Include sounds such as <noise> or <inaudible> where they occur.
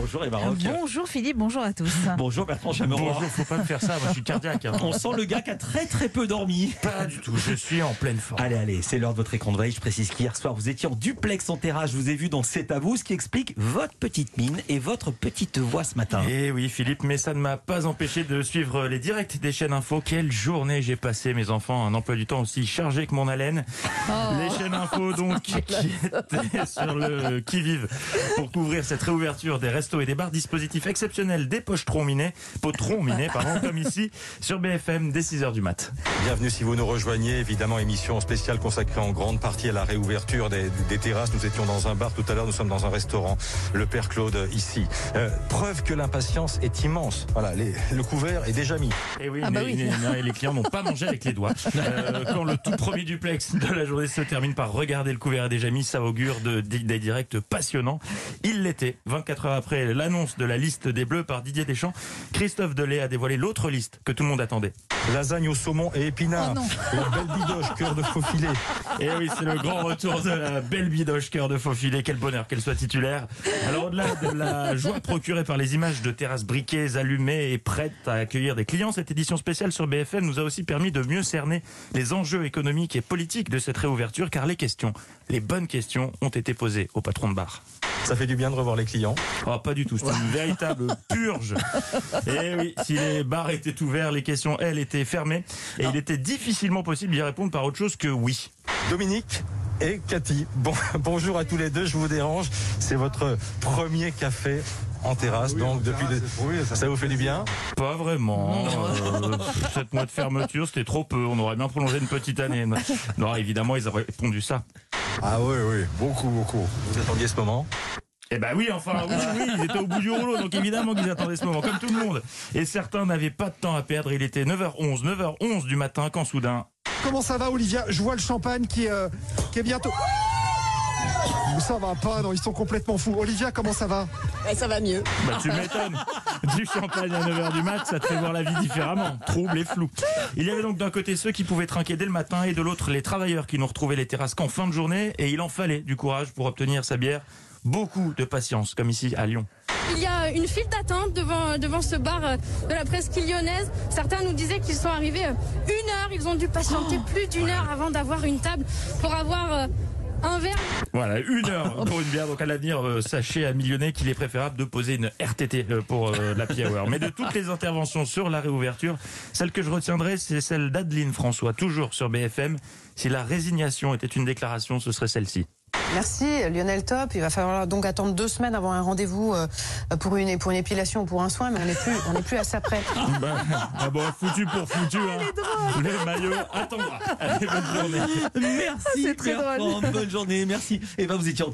Bonjour Eva Rock. Bonjour Philippe, bonjour à tous. <laughs> Bonjour Bertrand Chameroy. Bonjour, faut pas me faire ça, moi je suis cardiaque. hein. On sent le gars qui a très très peu dormi. Pas du tout, je suis en pleine forme. Allez, allez, c'est l'heure de votre écran de veille. Je précise qu'hier soir, vous étiez en duplex en terrasse. Je vous ai vu dans C'est à vous, ce qui explique votre petite mine et votre petite voix ce matin. Eh oui Philippe, mais ça ne m'a pas empêché de suivre les directs des chaînes info. Quelle journée j'ai passé mes enfants, un emploi du temps aussi chargé que mon haleine. Les chaînes info donc <laughs> qui étaient sur le qui-vive pour couvrir cette réouverture des restos et des bars. Dispositif exceptionnel des pochetrons minés, potrons minés, pardon, <laughs> comme ici sur BFM dès 6h du mat. Bienvenue si vous nous rejoignez. Évidemment, émission spéciale consacrée en grande partie à la réouverture des, des terrasses. Nous étions dans un bar tout à l'heure, nous sommes dans un restaurant. Le Père Claude ici. Euh, preuve que l'impatience est immense. Voilà, les- le couvert est déjà mis. Et oui, Ah bah mais- oui. les clients n'ont pas mangé avec les doigts. <laughs> Euh, quand le tout premier duplex de la journée se termine par regarder le couvert est déjà mis, ça augure de, des, des directs passionnants. Il l'était. 24 heures après l'annonce de la liste des Bleus par Didier Deschamps, Christophe Delay a dévoilé l'autre liste que tout le monde attendait. Lasagne au saumon et épinards. Oh la belle bidoche, cœur de faux filet. Et oui, c'est le grand retour de la belle bidoche cœur de faux filet. Quel bonheur qu'elle soit titulaire. Alors au-delà de la joie procurée par les images de terrasses briquées, allumées et prêtes à accueillir des clients, cette édition spéciale sur BFM nous a aussi permis de mieux cerner les enjeux économiques et politiques de cette réouverture, car les questions, les bonnes questions, ont été posées au patron de bar. Ça fait du bien de revoir les clients. Oh, pas du tout, c'était une véritable purge. Et oui, si les bars étaient ouverts, les questions, elles, étaient fermées. Et il était difficilement possible d'y répondre par autre chose que oui. Dominique et Cathy. Bon, <laughs> bonjour à tous les deux, je vous dérange. C'est votre premier café en terrasse, donc depuis le- ça vous fait du bien? Pas vraiment. Euh, sept mois de fermeture, c'était trop peu. On aurait bien prolongé une petite année. Non, évidemment, ils auraient répondu ça. Ah oui, oui, beaucoup, beaucoup. Vous attendiez ce moment? Eh ben oui, enfin, oui, oui, ils étaient au bout du rouleau, donc évidemment qu'ils attendaient ce moment, comme tout le monde. Et certains n'avaient pas de temps à perdre. Il était 9h11, 9h11 du matin, quand soudain, Comment ça va, Olivia? Je vois le champagne qui, euh, qui est bientôt. Ça va pas, non, ils sont complètement fous. Olivia, comment ça va ça va mieux. Bah tu m'étonnes. <laughs> Du champagne à 9h du mat, ça te fait voir la vie différemment. Trouble et flou. Il y avait donc d'un côté ceux qui pouvaient trinquer dès le matin et de l'autre les travailleurs qui n'ont retrouvé les terrasses qu'en fin de journée et il en fallait du courage pour obtenir sa bière. Beaucoup de patience, comme ici à Lyon. Il y a une file d'attente devant, devant ce bar euh, de la presqu'île lyonnaise. Certains nous disaient qu'ils sont arrivés euh, une heure, ils ont dû patienter plus d'une heure avant d'avoir une table pour avoir euh, un verre. Voilà, une heure <laughs> pour une bière. Donc à l'avenir, euh, sachez à Millionnet qu'il est préférable de poser une RTT euh, pour euh, la Hour. Mais de toutes les interventions sur la réouverture, celle que je retiendrai, c'est celle d'Adeline François, toujours sur BFM. Si la résignation était une déclaration, ce serait celle-ci. Merci Lionel Top. Il va falloir donc attendre deux semaines avant un rendez-vous euh, pour une pour une épilation ou pour un soin, mais on n'est plus on n'est plus à ça près. Bah, ah bon, foutu pour foutu. Hein. Le maillot attendra. Allez, bonne journée. Merci, c'est très Bertrand. Bonne journée, merci. Et ben vous étiez en.